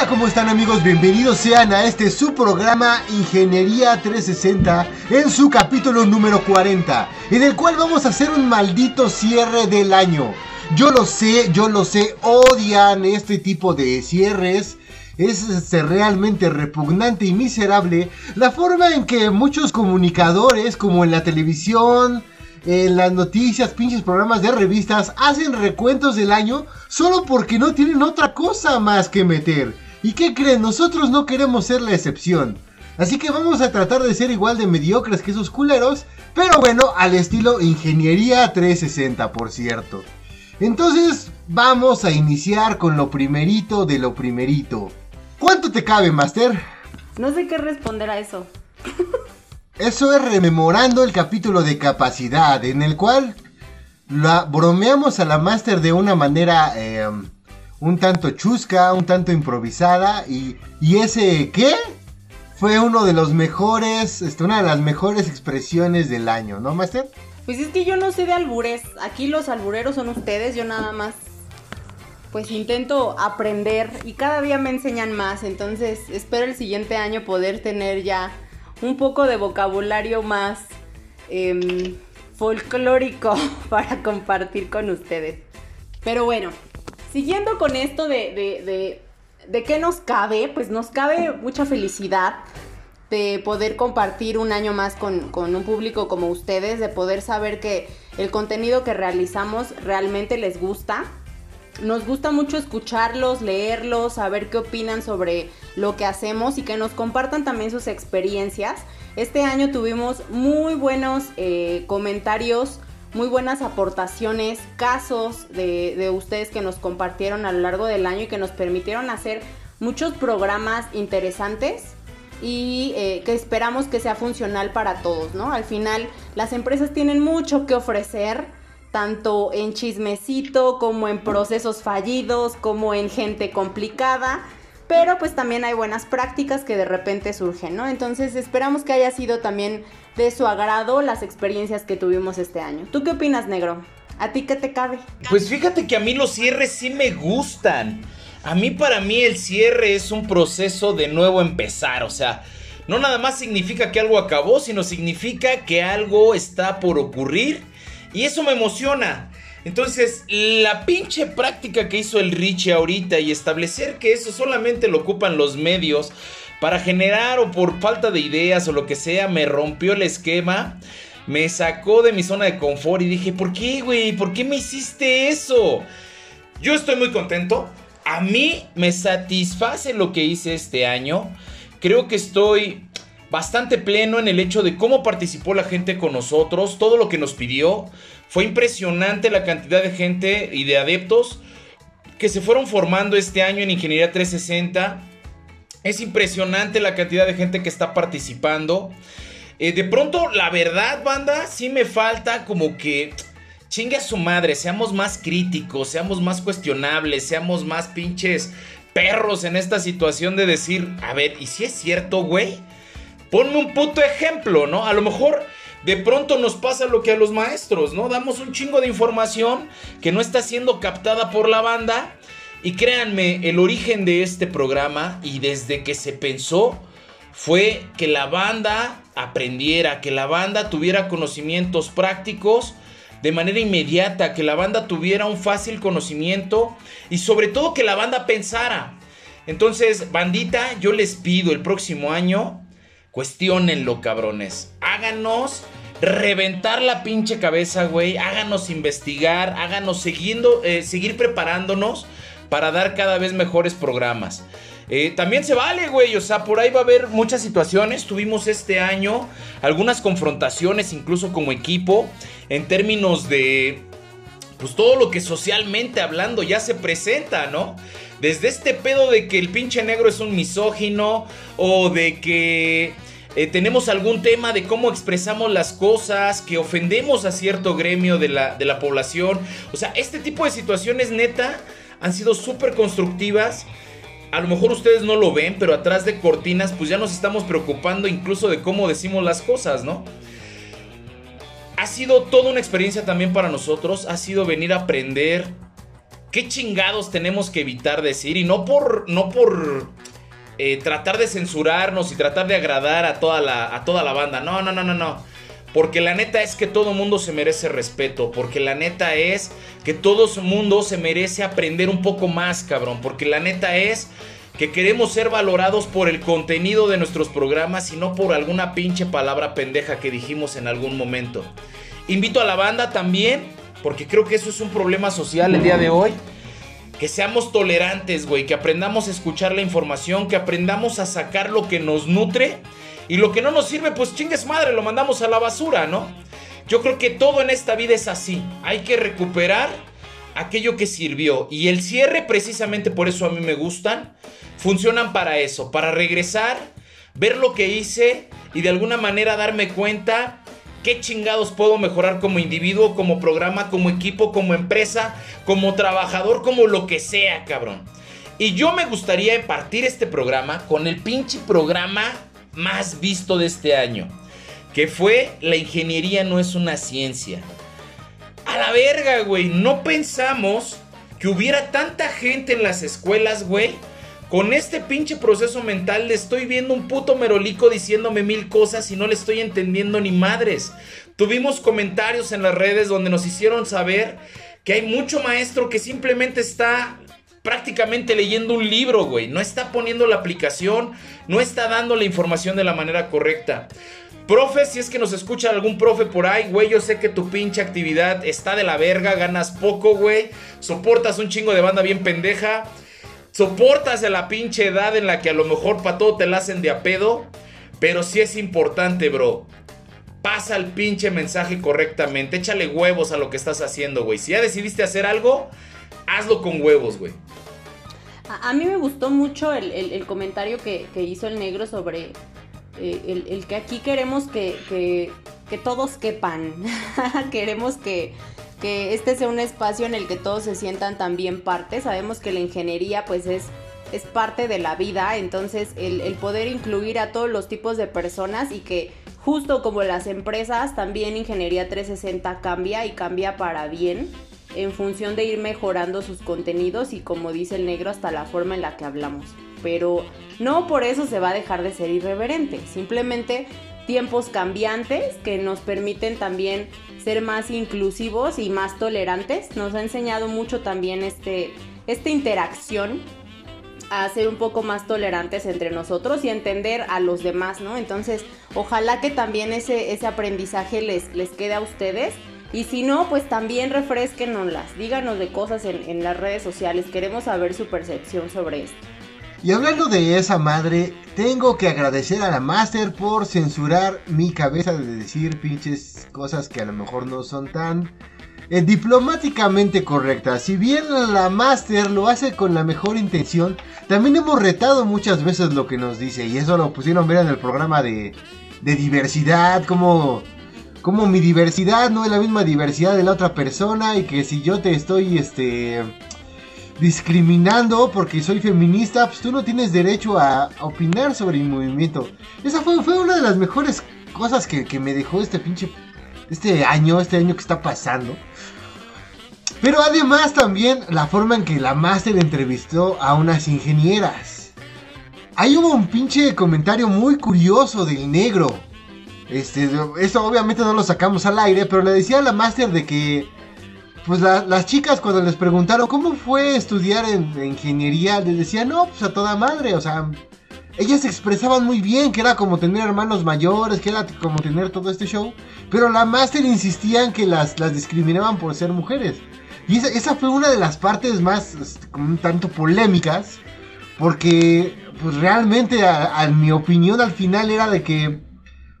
Hola, ¿cómo están amigos? Bienvenidos sean a este su programa Ingeniería 360 en su capítulo número 40, en el cual vamos a hacer un maldito cierre del año. Yo lo sé, yo lo sé, odian este tipo de cierres. Es este, realmente repugnante y miserable la forma en que muchos comunicadores, como en la televisión, en las noticias, pinches programas de revistas, hacen recuentos del año solo porque no tienen otra cosa más que meter. ¿Y qué creen? Nosotros no queremos ser la excepción. Así que vamos a tratar de ser igual de mediocres que esos culeros, pero bueno, al estilo Ingeniería 360, por cierto. Entonces, vamos a iniciar con lo primerito de lo primerito. ¿Cuánto te cabe, Master? No sé qué responder a eso. Eso es rememorando el capítulo de capacidad, en el cual la bromeamos a la Master de una manera eh, un tanto chusca, un tanto improvisada, y, y ese ¿qué? Fue uno de los mejores, este, una de las mejores expresiones del año, ¿no, Master? Pues es que yo no sé de albures. Aquí los albureros son ustedes, yo nada más pues intento aprender y cada día me enseñan más, entonces espero el siguiente año poder tener ya un poco de vocabulario más em, folclórico para compartir con ustedes. Pero bueno, siguiendo con esto de, de, de, de qué nos cabe, pues nos cabe mucha felicidad de poder compartir un año más con, con, un público como ustedes, de poder saber que el contenido que realizamos realmente les gusta nos gusta mucho escucharlos, leerlos, saber qué opinan sobre lo que hacemos y que nos compartan también sus experiencias. Este año tuvimos muy buenos eh, comentarios, muy buenas aportaciones, casos de, de ustedes que nos compartieron a lo largo del año y que nos permitieron hacer muchos programas interesantes y eh, que esperamos que sea funcional para todos, ¿no? Al final las empresas tienen mucho que ofrecer tanto en chismecito como en procesos fallidos, como en gente complicada. Pero pues también hay buenas prácticas que de repente surgen, ¿no? Entonces esperamos que haya sido también de su agrado las experiencias que tuvimos este año. ¿Tú qué opinas, negro? ¿A ti qué te cabe? Pues fíjate que a mí los cierres sí me gustan. A mí para mí el cierre es un proceso de nuevo empezar, o sea, no nada más significa que algo acabó, sino significa que algo está por ocurrir y eso me emociona. Entonces, la pinche práctica que hizo el Richie ahorita y establecer que eso solamente lo ocupan los medios para generar o por falta de ideas o lo que sea, me rompió el esquema, me sacó de mi zona de confort y dije, ¿por qué, güey? ¿Por qué me hiciste eso? Yo estoy muy contento. A mí me satisface lo que hice este año. Creo que estoy bastante pleno en el hecho de cómo participó la gente con nosotros, todo lo que nos pidió. Fue impresionante la cantidad de gente y de adeptos que se fueron formando este año en Ingeniería 360. Es impresionante la cantidad de gente que está participando. Eh, de pronto, la verdad, banda, sí me falta como que chingue a su madre, seamos más críticos, seamos más cuestionables, seamos más pinches perros en esta situación de decir, a ver, ¿y si es cierto, güey? Ponme un puto ejemplo, ¿no? A lo mejor de pronto nos pasa lo que a los maestros, ¿no? Damos un chingo de información que no está siendo captada por la banda. Y créanme, el origen de este programa y desde que se pensó fue que la banda aprendiera, que la banda tuviera conocimientos prácticos de manera inmediata, que la banda tuviera un fácil conocimiento y sobre todo que la banda pensara. Entonces, bandita, yo les pido el próximo año Cuestionenlo, cabrones. Háganos reventar la pinche cabeza, güey. Háganos investigar, háganos siguiendo, eh, seguir preparándonos para dar cada vez mejores programas. Eh, también se vale, güey. O sea, por ahí va a haber muchas situaciones. Tuvimos este año algunas confrontaciones, incluso como equipo, en términos de pues todo lo que socialmente hablando ya se presenta, ¿no? Desde este pedo de que el pinche negro es un misógino o de que eh, tenemos algún tema de cómo expresamos las cosas, que ofendemos a cierto gremio de la, de la población. O sea, este tipo de situaciones neta han sido súper constructivas. A lo mejor ustedes no lo ven, pero atrás de cortinas pues ya nos estamos preocupando incluso de cómo decimos las cosas, ¿no? Ha sido toda una experiencia también para nosotros, ha sido venir a aprender qué chingados tenemos que evitar decir y no por no por eh, tratar de censurarnos y tratar de agradar a toda la a toda la banda. No, no, no, no, no. Porque la neta es que todo mundo se merece respeto. Porque la neta es que todo mundo se merece aprender un poco más, cabrón. Porque la neta es que queremos ser valorados por el contenido de nuestros programas y no por alguna pinche palabra pendeja que dijimos en algún momento. Invito a la banda también, porque creo que eso es un problema social el día de hoy. Que seamos tolerantes, güey, que aprendamos a escuchar la información, que aprendamos a sacar lo que nos nutre y lo que no nos sirve, pues chingues madre, lo mandamos a la basura, ¿no? Yo creo que todo en esta vida es así. Hay que recuperar aquello que sirvió. Y el cierre, precisamente por eso a mí me gustan, funcionan para eso, para regresar, ver lo que hice y de alguna manera darme cuenta qué chingados puedo mejorar como individuo, como programa, como equipo, como empresa, como trabajador, como lo que sea, cabrón. Y yo me gustaría partir este programa con el pinche programa más visto de este año, que fue La ingeniería no es una ciencia. A la verga, güey, no pensamos que hubiera tanta gente en las escuelas, güey. Con este pinche proceso mental le estoy viendo un puto merolico diciéndome mil cosas y no le estoy entendiendo ni madres. Tuvimos comentarios en las redes donde nos hicieron saber que hay mucho maestro que simplemente está prácticamente leyendo un libro, güey. No está poniendo la aplicación, no está dando la información de la manera correcta. Profe, si es que nos escucha algún profe por ahí, güey, yo sé que tu pinche actividad está de la verga, ganas poco, güey, soportas un chingo de banda bien pendeja, soportas de la pinche edad en la que a lo mejor para todo te la hacen de a pedo, pero sí es importante, bro. Pasa el pinche mensaje correctamente, échale huevos a lo que estás haciendo, güey. Si ya decidiste hacer algo, hazlo con huevos, güey. A, mí me gustó mucho el, comentario que, hizo el negro sobre eh, el, que aquí queremos que, todos quepan. queremos que, este sea un espacio en el que todos se sientan también parte. Sabemos que la ingeniería pues es, es parte de la vida, entonces el, el poder incluir a todos los tipos de personas y que justo como las empresas, también Ingeniería 360 cambia y cambia para bien en función de ir mejorando sus contenidos y como dice el negro hasta la forma en la que hablamos. Pero no por eso se va a dejar de ser irreverente, simplemente tiempos cambiantes que nos permiten también ser más inclusivos y más tolerantes. Nos ha enseñado mucho también este, esta interacción a ser un poco más tolerantes entre nosotros y entender a los demás, ¿no? Entonces, ojalá que también ese, ese aprendizaje les, les quede a ustedes y si no, pues también refresquenoslas, díganos de cosas en, las redes sociales, queremos saber su percepción sobre esto. Y hablando de esa madre, tengo que agradecer a la Master por censurar mi cabeza de decir pinches cosas que a lo mejor no son tan eh, diplomáticamente correctas. Si bien la Master lo hace con la mejor intención, también hemos retado muchas veces lo que nos dice. Y eso lo pusieron ver en el programa de, de diversidad, como como mi diversidad no es la misma diversidad de la otra persona y que si yo te estoy este discriminando porque soy feminista, pues tú no tienes derecho a, opinar sobre mi movimiento. Esa fue, una de las mejores cosas que, me dejó este pinche este año, este año que está pasando. Pero además también la forma en que la Master entrevistó a unas ingenieras. Ahí hubo un pinche comentario muy curioso del negro este, eso obviamente no lo sacamos al aire, pero le decía a la máster de que, pues las chicas cuando les preguntaron cómo fue estudiar en, ingeniería, les decían, no, pues a toda madre, o sea, ellas se expresaban muy bien, que era como tener hermanos mayores, que era como tener todo este show, pero la máster insistía en que las, las discriminaban por ser mujeres. Y esa, fue una de las partes más, este, como un tanto polémicas, porque, pues realmente, a mi opinión al final era de que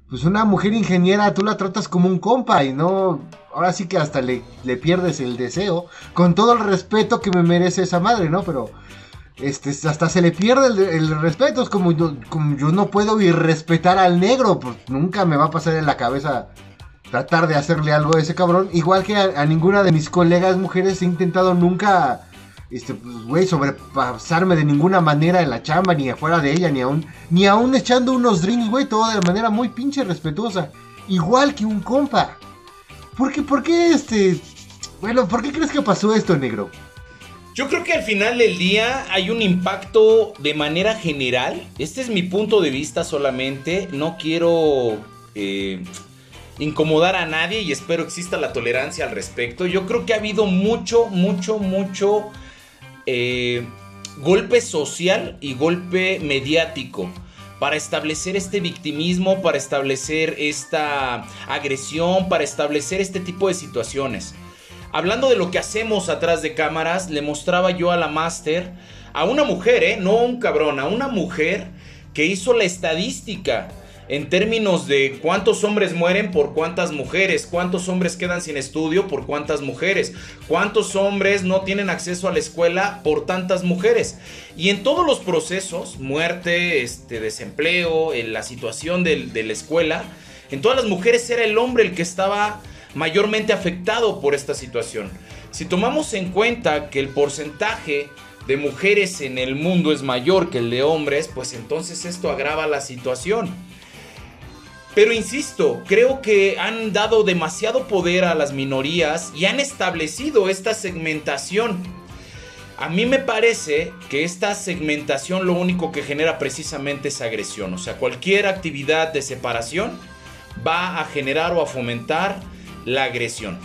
pues una mujer ingeniera tú la tratas como un compa y no ahora sí que hasta le, le pierdes el deseo, con todo el respeto que me merece esa madre, ¿no? Pero este, hasta se le pierde el, respeto. Es como yo, no puedo irrespetar al negro. Pues nunca me va a pasar en la cabeza tratar de hacerle algo a ese cabrón. Igual que a, ninguna de mis colegas mujeres he intentado nunca, este, pues, güey, sobrepasarme de ninguna manera en la chamba, ni afuera de ella, ni aún, ni aún echando unos drinks, güey, todo de manera muy pinche respetuosa. Igual que un compa. ¿Por qué, por qué este... Bueno, ¿por qué crees que pasó esto, negro? Yo creo que al final del día hay un impacto de manera general. Este es mi punto de vista solamente. No quiero eh, incomodar a nadie y espero exista la tolerancia al respecto. Yo creo que ha habido mucho, mucho, mucho eh, golpe social y golpe mediático para establecer este victimismo, para establecer esta agresión, para establecer este tipo de situaciones. Hablando de lo que hacemos atrás de cámaras, le mostraba yo a la máster, a una mujer, ¿eh? no a un cabrón, a una mujer que hizo la estadística en términos de cuántos hombres mueren por cuántas mujeres, cuántos hombres quedan sin estudio por cuántas mujeres, cuántos hombres no tienen acceso a la escuela por tantas mujeres. Y en todos los procesos, muerte, este, desempleo, en la situación de, de la escuela, en todas las mujeres era el hombre el que estaba mayormente afectado por esta situación. Si tomamos en cuenta que el porcentaje de mujeres en el mundo es mayor que el de hombres, pues entonces esto agrava la situación. Pero insisto, creo que han dado demasiado poder a las minorías y han establecido esta segmentación. A mí me parece que esta segmentación lo único que genera precisamente es agresión. O sea, cualquier actividad de separación va a generar o a fomentar la agresión.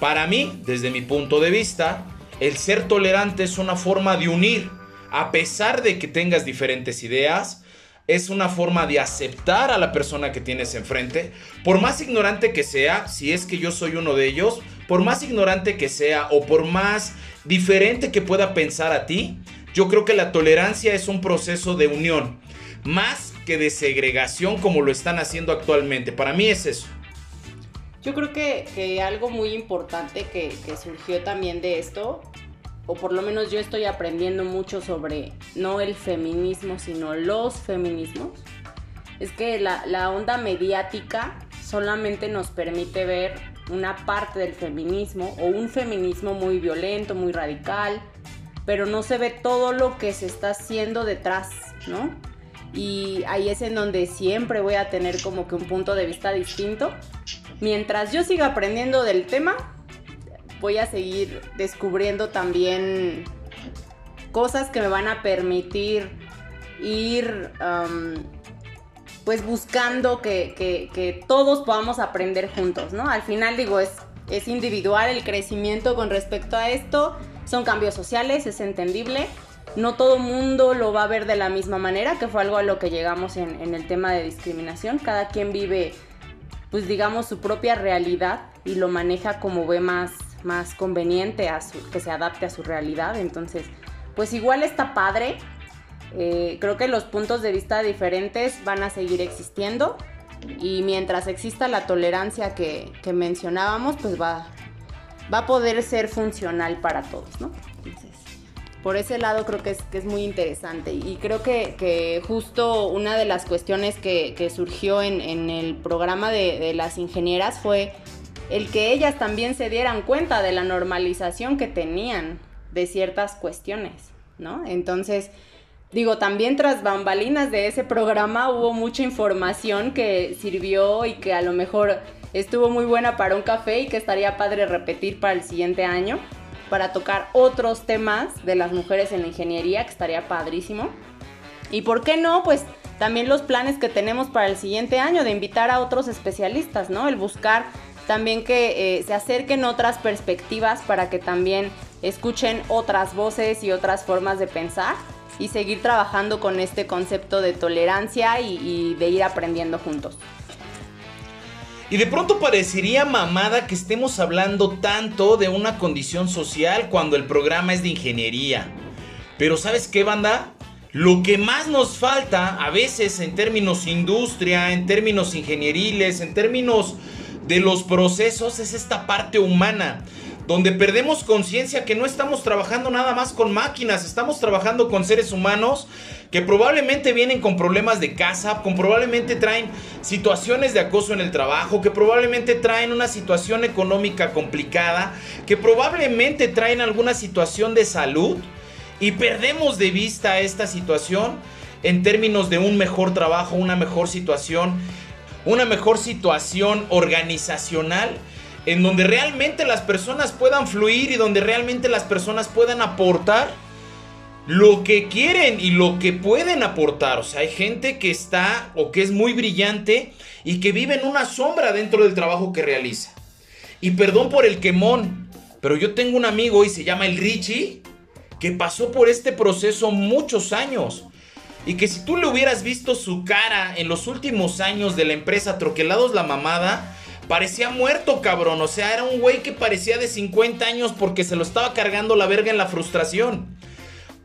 Para mí, desde mi punto de vista, el ser tolerante es una forma de unir, a pesar de que tengas diferentes ideas, es una forma de aceptar a la persona que tienes enfrente, por más ignorante que sea, si es que yo soy uno de ellos, por más ignorante que sea o por más diferente que pueda pensar a ti, yo creo que la tolerancia es un proceso de unión, más que de segregación como lo están haciendo actualmente. Para mí es eso. Yo creo que, algo muy importante que, surgió también de esto, o por lo menos yo estoy aprendiendo mucho sobre no el feminismo, sino los feminismos, es que la, la onda mediática solamente nos permite ver una parte del feminismo o un feminismo muy violento, muy radical, pero no se ve todo lo que se está haciendo detrás, ¿no? Y ahí es en donde siempre voy a tener como que un punto de vista distinto mientras yo siga aprendiendo del tema, voy a seguir descubriendo también cosas que me van a permitir ir pues buscando que, todos podamos aprender juntos, ¿no? Al final digo, es, es individual el crecimiento con respecto a esto, son cambios sociales, es entendible. No todo mundo lo va a ver de la misma manera, que fue algo a lo que llegamos en, en el tema de discriminación. Cada quien vive pues digamos, su propia realidad y lo maneja como ve más, más conveniente, a que se adapte a su realidad. Entonces, pues igual está padre. Eh, creo que los puntos de vista diferentes van a seguir existiendo y mientras exista la tolerancia que, mencionábamos, pues va, va a poder ser funcional para todos, ¿no? por ese lado creo que es, que es muy interesante y creo que, justo una de las cuestiones que, surgió en, el programa de, las ingenieras fue el que ellas también se dieran cuenta de la normalización que tenían de ciertas cuestiones, ¿no? Entonces, digo, también tras bambalinas de ese programa hubo mucha información que sirvió y que a lo mejor estuvo muy buena para un café y que estaría padre repetir para el siguiente año para tocar otros temas de las mujeres en la ingeniería, que estaría padrísimo. Y por qué no, pues también los planes que tenemos para el siguiente año de invitar a otros especialistas, ¿no? El buscar también que eh, se acerquen otras perspectivas para que también escuchen otras voces y otras formas de pensar y seguir trabajando con este concepto de tolerancia y de ir aprendiendo juntos. Y de pronto parecería mamada que estemos hablando tanto de una condición social cuando el programa es de ingeniería. Pero ¿sabes qué, banda? Lo que más nos falta a veces en términos industria, en términos ingenieriles, en términos de los procesos es esta parte humana donde perdemos conciencia que no estamos trabajando nada más con máquinas, estamos trabajando con seres humanos que probablemente vienen con problemas de casa, con probablemente traen situaciones de acoso en el trabajo, que probablemente traen una situación económica complicada, que probablemente traen alguna situación de salud y perdemos de vista esta situación en términos de un mejor trabajo, una mejor situación, una mejor situación organizacional en donde realmente las personas puedan fluir y donde realmente las personas puedan aportar lo que quieren y lo que pueden aportar. O sea, hay gente que está o que es muy brillante y que vive en una sombra dentro del trabajo que realiza. Y perdón por el quemón, pero yo tengo un amigo y se llama el Richie que pasó por este proceso muchos años. Y que si tú le hubieras visto su cara en los últimos años de la empresa Troquelados La Mamada, Parecía muerto, cabrón. O sea, era un güey que parecía de 50 años porque se lo estaba cargando la verga en la frustración.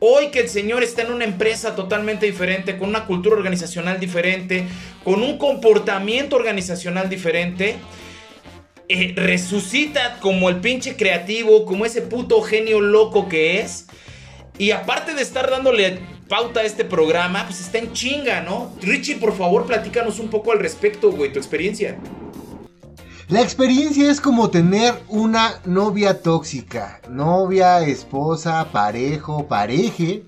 Hoy que el señor está en una empresa totalmente diferente, con una cultura organizacional diferente, con un comportamiento organizacional diferente, eh, resucita como el pinche creativo, como ese puto genio loco que es. Y aparte de estar dándole pauta este programa, pues está en chinga, ¿no? Richie, por favor, platícanos un poco al respecto, güey, tu experiencia. La experiencia es como tener una novia tóxica, novia, esposa, parejo, pareje,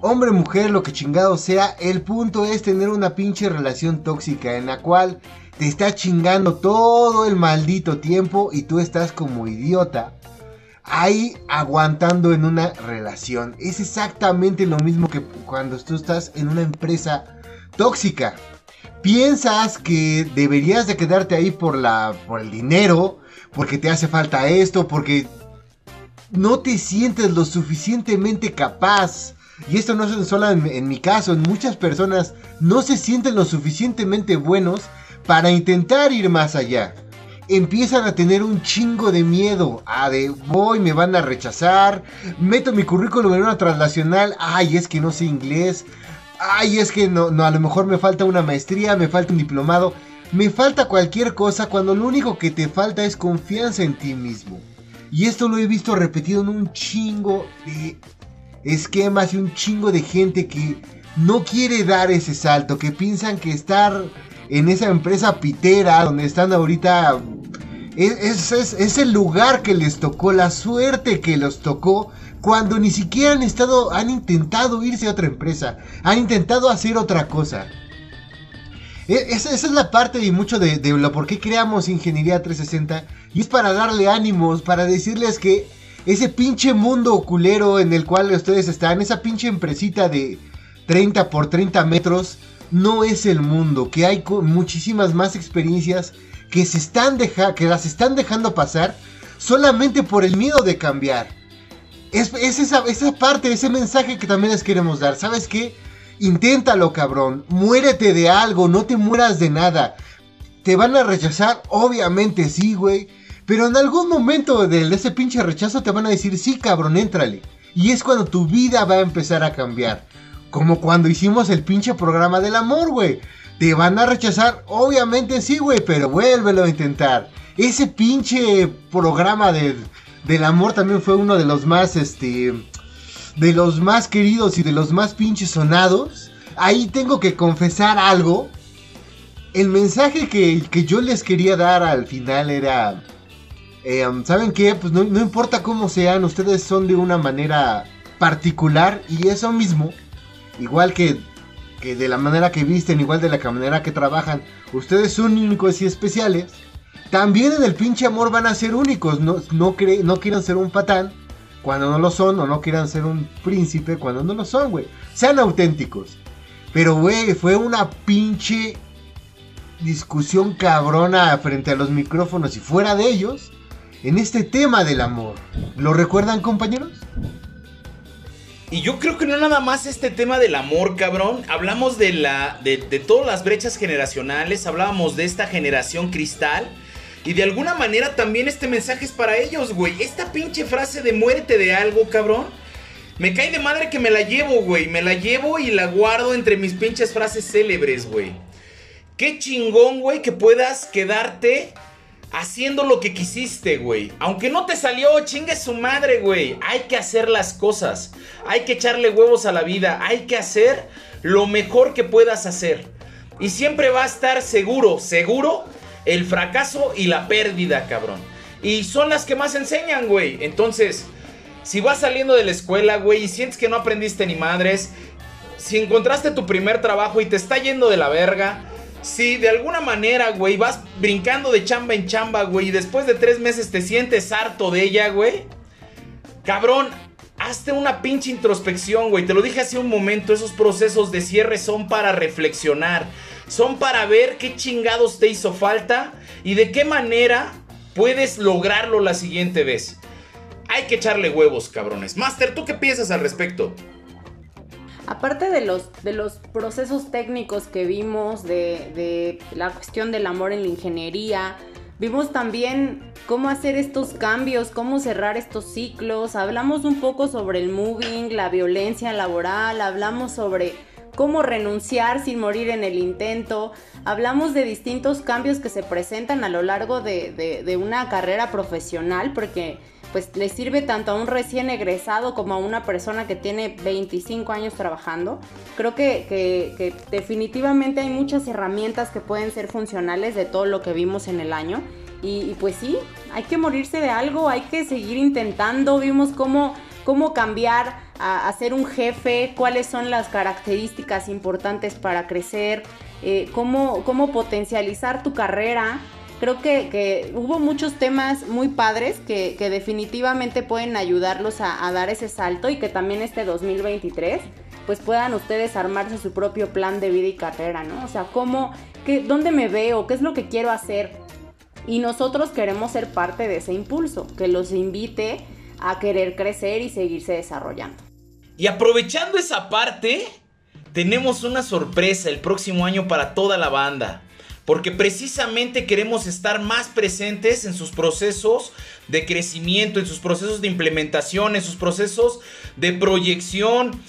hombre, mujer, lo que chingado sea, el punto es tener una pinche relación tóxica en la cual te está chingando todo el maldito tiempo y tú estás como idiota ahí aguantando en una relación. Es exactamente lo mismo que cuando tú estás en una empresa tóxica piensas que deberías de quedarte ahí por la por el dinero, porque te hace falta esto, porque no te sientes lo suficientemente capaz. Y esto no es solo en, en mi caso, en muchas personas no se sienten lo suficientemente buenos para intentar ir más allá. Empiezan a tener un chingo de miedo. A de voy, me van a rechazar. Meto mi currículum en una translacional. Ay, es que no sé inglés ay, es que no, no, a lo mejor me falta una maestría, me falta un diplomado, me falta cualquier cosa cuando lo único que te falta es confianza en ti mismo. Y esto lo he visto repetido en un chingo de esquemas y un chingo de gente que no quiere dar ese salto, que piensan que estar en esa empresa pitera donde están ahorita es, es, es, el lugar que les tocó, la suerte que los tocó cuando ni siquiera han estado, han intentado irse a otra empresa, han intentado hacer otra cosa. E, esa, es la parte y mucho de, lo por qué creamos Ingeniería 360 y es para darle ánimos, para decirles que ese pinche mundo culero en el cual ustedes están, esa pinche empresita de 30 por 30 metros, no es el mundo, que hay muchísimas más experiencias que se están que las están dejando pasar solamente por el miedo de cambiar. Es, esa, esa parte, ese mensaje que también les queremos dar. ¿Sabes qué? Inténtalo, cabrón. Muérete de algo, no te mueras de nada. ¿Te van a rechazar? Obviamente sí, güey. Pero en algún momento de ese pinche rechazo te van a decir, sí, cabrón, éntrale. Y es cuando tu vida va a empezar a cambiar. Como cuando hicimos el pinche programa del amor, güey. ¿Te van a rechazar? Obviamente sí, güey, pero vuélvelo a intentar. Ese pinche programa de del amor también fue uno de los más, este, de los más queridos y de los más pinches sonados. Ahí tengo que confesar algo. El mensaje que, yo les quería dar al final era, eh, ¿saben qué? Pues no, importa cómo sean, ustedes son de una manera particular y eso mismo, igual que, que de la manera que visten, igual de la manera que trabajan, ustedes son únicos y especiales también en el pinche amor van a ser únicos. No, no, no quieran ser un patán cuando no lo son. O no quieran ser un príncipe cuando no lo son, güey. Sean auténticos. Pero, güey, fue una pinche discusión cabrona frente a los micrófonos y fuera de ellos en este tema del amor. ¿Lo recuerdan, compañeros? Y yo creo que no nada más este tema del amor, cabrón. Hablamos de la. de, todas las brechas generacionales. Hablábamos de esta generación cristal y de alguna manera también este mensaje es para ellos, güey. Esta pinche frase de muérete de algo, cabrón. Me cae de madre que me la llevo, güey. Me la llevo y la guardo entre mis pinches frases célebres, güey. Qué chingón, güey, que puedas quedarte haciendo lo que quisiste, güey. Aunque no te salió, chingue su madre, güey. Hay que hacer las cosas. Hay que echarle huevos a la vida. Hay que hacer lo mejor que puedas hacer. Y siempre va a estar seguro, seguro, el fracaso y la pérdida, cabrón. Y son las que más enseñan, güey. Entonces, si vas saliendo de la escuela, güey, y sientes que no aprendiste ni madres, si encontraste tu primer trabajo y te está yendo de la verga, si de alguna manera, güey, vas brincando de chamba en chamba, güey, y después de tres meses te sientes harto de ella, güey, cabrón, hazte una pinche introspección, güey. Te lo dije hace un momento, esos procesos de cierre son para reflexionar, son para ver qué chingados te hizo falta y de qué manera puedes lograrlo la siguiente vez. Hay que echarle huevos, cabrones. Master, ¿tú qué piensas al respecto? Aparte de los, de los procesos técnicos que vimos, de, de la cuestión del amor en la ingeniería, vimos también cómo hacer estos cambios, cómo cerrar estos ciclos, hablamos un poco sobre el moving, la violencia laboral, hablamos sobre cómo renunciar sin morir en el intento, hablamos de distintos cambios que se presentan a lo largo de, de, de una carrera profesional, porque pues le sirve tanto a un recién egresado como a una persona que tiene 25 años trabajando. Creo que, que, definitivamente hay muchas herramientas que pueden ser funcionales de todo lo que vimos en el año. Y, y, pues sí, hay que morirse de algo, hay que seguir intentando. Vimos cómo, cómo cambiar a, a ser un jefe, cuáles son las características importantes para crecer, eh, cómo, cómo potencializar tu carrera creo que, hubo muchos temas muy padres que, definitivamente pueden ayudarlos a, dar ese salto y que también este 2023 pues puedan ustedes armarse su propio plan de vida y carrera, ¿no? O sea, cómo, dónde me veo, qué es lo que quiero hacer. Y nosotros queremos ser parte de ese impulso, que los invite a querer crecer y seguirse desarrollando. Y aprovechando esa parte, tenemos una sorpresa el próximo año para toda la banda porque precisamente queremos estar más presentes en sus procesos de crecimiento, en sus procesos de implementación, en sus procesos de proyección,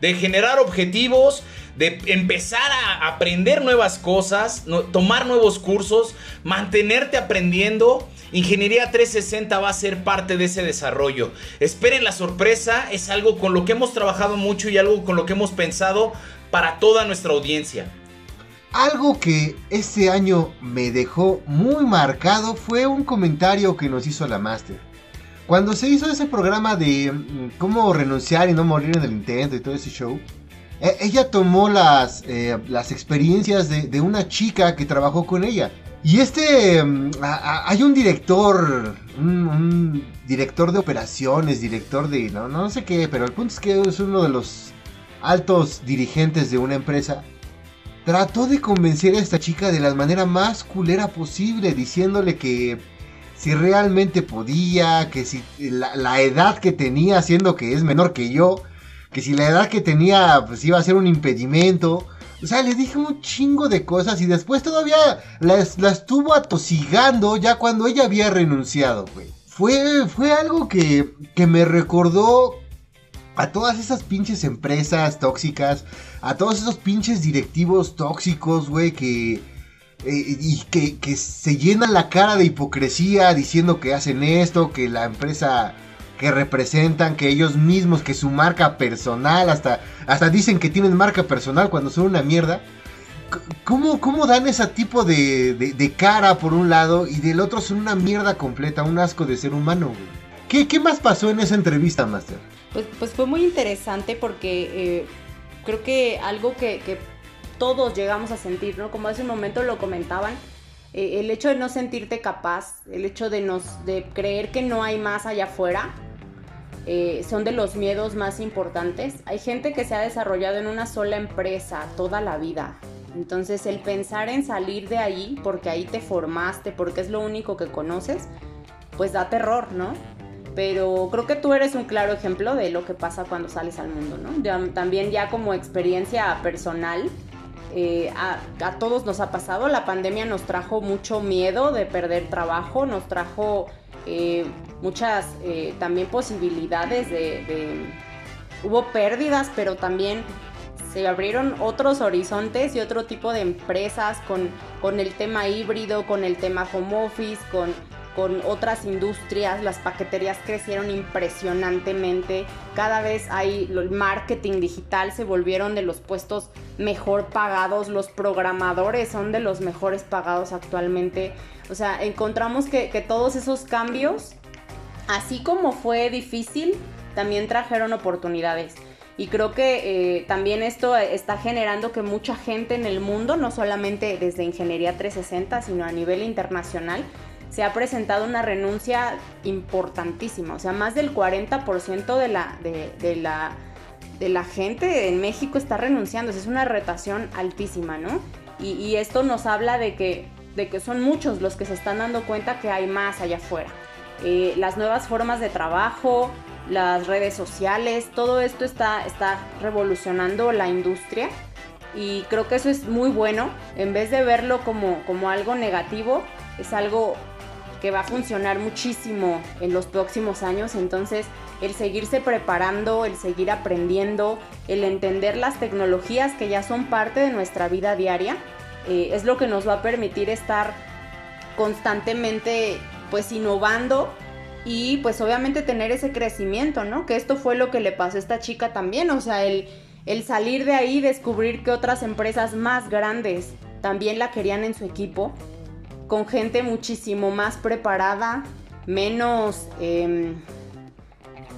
de generar objetivos, de empezar a aprender nuevas cosas, tomar nuevos cursos, mantenerte aprendiendo. Ingeniería 360 va a ser parte de ese desarrollo. Esperen la sorpresa, es algo con lo que hemos trabajado mucho y algo con lo que hemos pensado para toda nuestra audiencia. Algo que este año me dejó muy marcado fue un comentario que nos hizo la Master. Cuando se hizo ese programa de cómo renunciar y no morir en el intento y todo ese show, e, ella tomó las, eh, las experiencias de, una chica que trabajó con ella. Y este, a, hay un director, un, un, director de operaciones, director de, no, no sé qué, pero el punto es que es uno de los altos dirigentes de una empresa trató de convencer a esta chica de la manera más culera posible, diciéndole que si realmente podía, que si la, edad que tenía, siendo que es menor que yo, que si la edad que tenía pues iba a ser un impedimento. O sea, le dije un chingo de cosas y después todavía la, la estuvo atosigando ya cuando ella había renunciado, güey. Fue, fue algo que, que me recordó a todas esas pinches empresas tóxicas, a todos esos pinches directivos tóxicos, güey, que, eh, que, que, se llenan la cara de hipocresía diciendo que hacen esto, que la empresa que representan, que ellos mismos, que su marca personal, hasta, hasta dicen que tienen marca personal cuando son una mierda. ¿Cómo, cómo dan ese tipo de, cara por un lado y del otro son una mierda completa, un asco de ser humano, güey? ¿Qué, ¿Qué más pasó en esa entrevista, Master? Pues, pues fue muy interesante porque eh, creo que algo que, todos llegamos a sentir, ¿no? Como hace un momento lo comentaban, eh, el hecho de no sentirte capaz, el hecho de, nos, de creer que no hay más allá afuera, eh, son de los miedos más importantes. Hay gente que se ha desarrollado en una sola empresa toda la vida. Entonces el pensar en salir de ahí, porque ahí te formaste, porque es lo único que conoces, pues da terror, ¿no? Pero creo que tú eres un claro ejemplo de lo que pasa cuando sales al mundo, ¿no? También ya como experiencia personal, eh, a, todos nos ha pasado, la pandemia nos trajo mucho miedo de perder trabajo, nos trajo eh, muchas eh, también posibilidades de, de, Hubo pérdidas, pero también se abrieron otros horizontes y otro tipo de empresas con, con el tema híbrido, con el tema home office, con, con otras industrias, las paqueterías crecieron impresionantemente, cada vez hay marketing digital se volvieron de los puestos mejor pagados, los programadores son de los mejores pagados actualmente, o sea, encontramos que, que todos esos cambios, así como fue difícil, también trajeron oportunidades. Y creo que eh, también esto está generando que mucha gente en el mundo, no solamente desde Ingeniería 360, sino a nivel internacional, se ha presentado una renuncia importantísima. O sea, más del 40% de la, de, la, de la gente en México está renunciando. es una retación altísima, ¿no? Y, esto nos habla de que, de que son muchos los que se están dando cuenta que hay más allá afuera. Eh, las nuevas formas de trabajo, las redes sociales, todo esto está, está revolucionando la industria y creo que eso es muy bueno. En vez de verlo como, como algo negativo, es algo que va a funcionar muchísimo en los próximos años. Entonces, el seguirse preparando, el seguir aprendiendo, el entender las tecnologías que ya son parte de nuestra vida diaria, eh, es lo que nos va a permitir estar constantemente pues innovando y pues obviamente tener ese crecimiento, ¿no? Que esto fue lo que le pasó a esta chica también, o sea, el, el salir de ahí, descubrir que otras empresas más grandes también la querían en su equipo con gente muchísimo más preparada, menos em,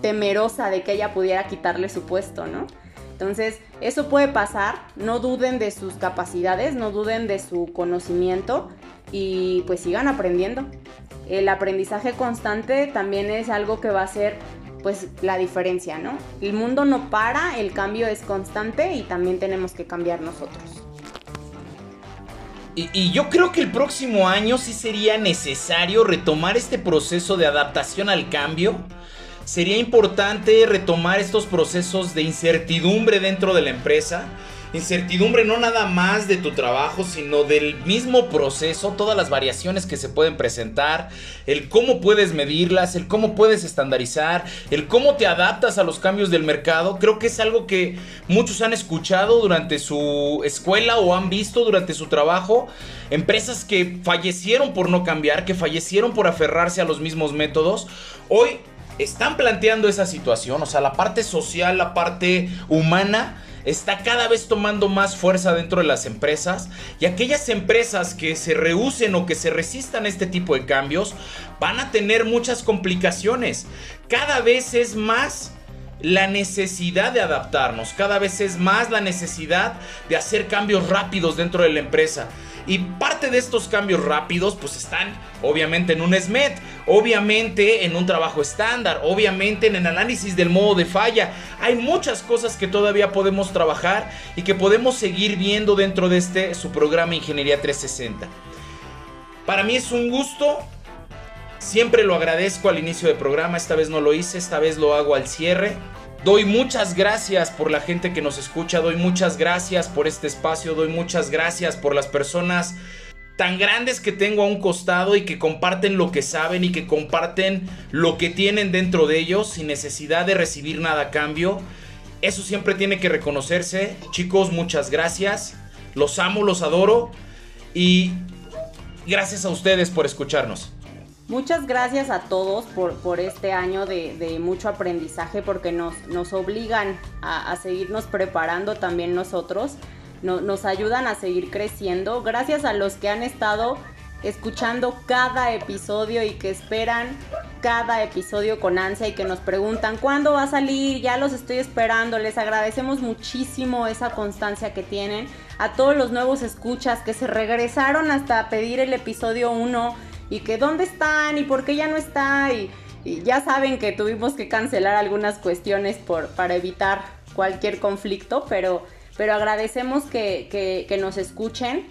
temerosa de que ella pudiera quitarle su puesto, ¿no? Entonces, eso puede pasar, no duden de sus capacidades, no duden de su conocimiento y pues sigan aprendiendo. El aprendizaje constante también es algo que va a ser pues la diferencia, ¿no? El mundo no para, el cambio es constante y también tenemos que cambiar nosotros. Y, yo creo que el próximo año sí sería necesario retomar este proceso de adaptación al cambio. Sería importante retomar estos procesos de incertidumbre dentro de la empresa Incertidumbre no nada más de tu trabajo, sino del mismo proceso, todas las variaciones que se pueden presentar, el cómo puedes medirlas, el cómo puedes estandarizar, el cómo te adaptas a los cambios del mercado. Creo que es algo que muchos han escuchado durante su escuela o han visto durante su trabajo. Empresas que fallecieron por no cambiar, que fallecieron por aferrarse a los mismos métodos. Hoy están planteando esa situación, o sea, la parte social, la parte humana está cada vez tomando más fuerza dentro de las empresas y aquellas empresas que se rehúsen o que se resistan a este tipo de cambios van a tener muchas complicaciones. Cada vez es más la necesidad de adaptarnos, cada vez es más la necesidad de hacer cambios rápidos dentro de la empresa. Y parte de estos cambios rápidos pues están obviamente en un SMET, obviamente en un trabajo estándar, obviamente en el análisis del modo de falla. Hay muchas cosas que todavía podemos trabajar y que podemos seguir viendo dentro de este su programa Ingeniería 360. Para mí es un gusto Siempre lo agradezco al inicio del programa, esta vez no lo hice, esta vez lo hago al cierre. Doy muchas gracias por la gente que nos escucha, doy muchas gracias por este espacio, doy muchas gracias por las personas tan grandes que tengo a un costado y que comparten lo que saben y que comparten lo que tienen dentro de ellos sin necesidad de recibir nada a cambio. Eso siempre tiene que reconocerse. Chicos, muchas gracias. Los amo, los adoro y gracias a ustedes por escucharnos. Muchas gracias a todos por, este año de, mucho aprendizaje porque nos, nos obligan a, seguirnos preparando también nosotros, nos ayudan a seguir creciendo. Gracias a los que han estado escuchando cada episodio y que esperan cada episodio con ansia y que nos preguntan cuándo va a salir, ya los estoy esperando, les agradecemos muchísimo esa constancia que tienen, a todos los nuevos escuchas que se regresaron hasta pedir el episodio 1 y que dónde están y por qué ya no está y, ya saben que tuvimos que cancelar algunas cuestiones por, para evitar cualquier conflicto, pero, pero agradecemos que, que, nos escuchen.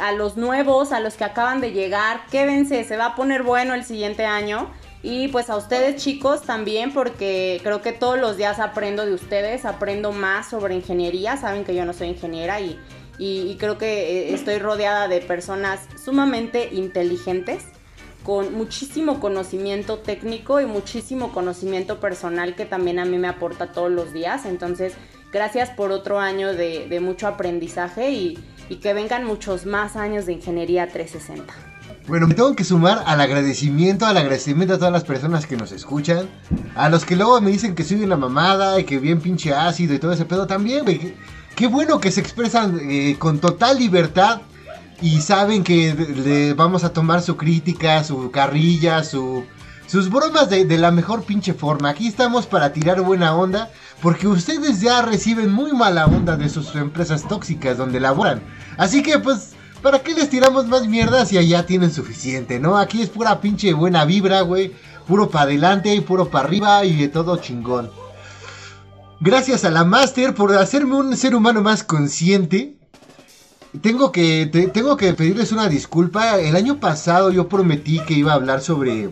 A los nuevos, a los que acaban de llegar, quédense, se va a poner bueno el siguiente año. Y pues a ustedes chicos también, porque creo que todos los días aprendo de ustedes, aprendo más sobre ingeniería. Saben que yo no soy ingeniera y, y creo que eh, estoy rodeada de personas sumamente inteligentes con muchísimo conocimiento técnico y muchísimo conocimiento personal que también a mí me aporta todos los días. Entonces gracias por otro año de, mucho aprendizaje y, que vengan muchos más años de Ingeniería 360. Bueno, me tengo que sumar al agradecimiento, al agradecimiento a todas las personas que nos escuchan. A los que luego me dicen que soy una mamada y que bien pinche ácido y todo ese pedo también, Qué bueno que se expresan eh, con total libertad y saben que le vamos a tomar su crítica, su carrilla, su, sus bromas de, de la mejor pinche forma. Aquí estamos para tirar buena onda porque ustedes ya reciben muy mala onda de sus empresas tóxicas donde laboran. Así que pues ¿Para qué les tiramos más mierda si allá tienen suficiente, no? Aquí es pura pinche buena vibra, güey. Puro para adelante y puro para arriba y de todo chingón. Gracias a la Master por hacerme un ser humano más consciente. Tengo que, tengo que pedirles una disculpa. El año pasado yo prometí que iba a hablar sobre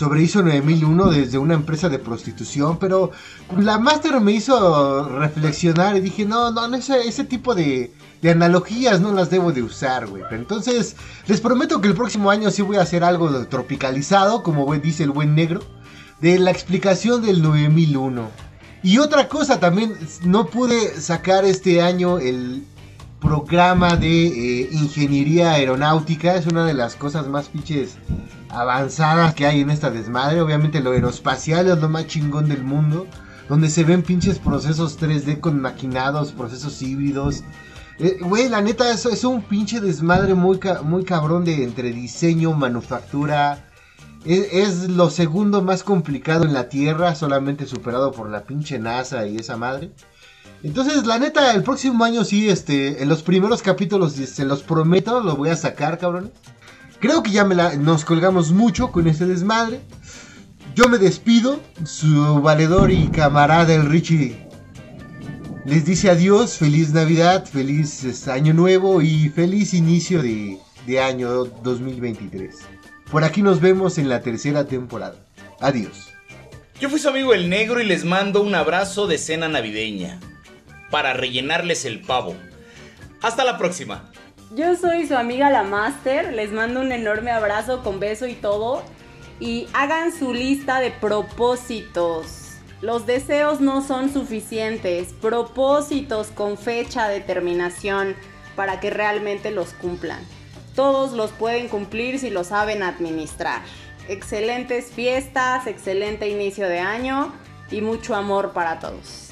sobre ISO 9001 desde una empresa de prostitución, pero la Master me hizo reflexionar y dije, no, no, ese, ese tipo de, de analogías no las debo de usar, güey. entonces, les prometo que el próximo año sí voy a hacer algo tropicalizado, como dice el buen negro, de la explicación del 9001. Y otra cosa también, no pude sacar este año el programa de eh, ingeniería aeronáutica, es una de las cosas más pinches avanzadas que hay en esta desmadre. Obviamente lo aeroespacial es lo más chingón del mundo. Donde se ven pinches procesos 3D con maquinados, procesos híbridos. Eh, güey, la neta, eso es un pinche desmadre muy, muy cabrón de entre diseño, manufactura. Es, es, lo segundo más complicado en la Tierra, solamente superado por la pinche NASA y esa madre. Entonces, la neta, el próximo año sí, este, en los primeros capítulos, se los prometo, lo voy a sacar, cabrón. Creo que ya nos colgamos mucho con este desmadre. Yo me despido, su valedor y camarada el Richie les dice adiós, feliz Navidad, feliz Año Nuevo y feliz inicio de, de año 2023. Por aquí nos vemos en la tercera temporada. Adiós. Yo fui su amigo el negro y les mando un abrazo de cena navideña para rellenarles el pavo. Hasta la próxima. Yo soy su amiga la Master, les mando un enorme abrazo con beso y todo. Y hagan su lista de propósitos. Los deseos no son suficientes, propósitos con fecha, determinación, para que realmente los cumplan. Todos los pueden cumplir si lo saben administrar. Excelentes fiestas, excelente inicio de año y mucho amor para todos.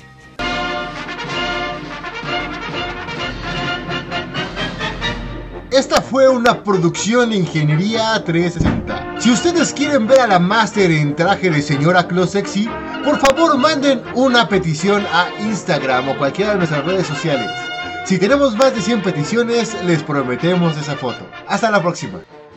Esta fue una producción de Ingeniería 360. Si ustedes quieren ver a la Master en traje de señora Close Sexy, por favor manden una petición a Instagram o cualquiera de nuestras redes sociales. Si tenemos más de 100 peticiones, les prometemos esa foto. Hasta la próxima.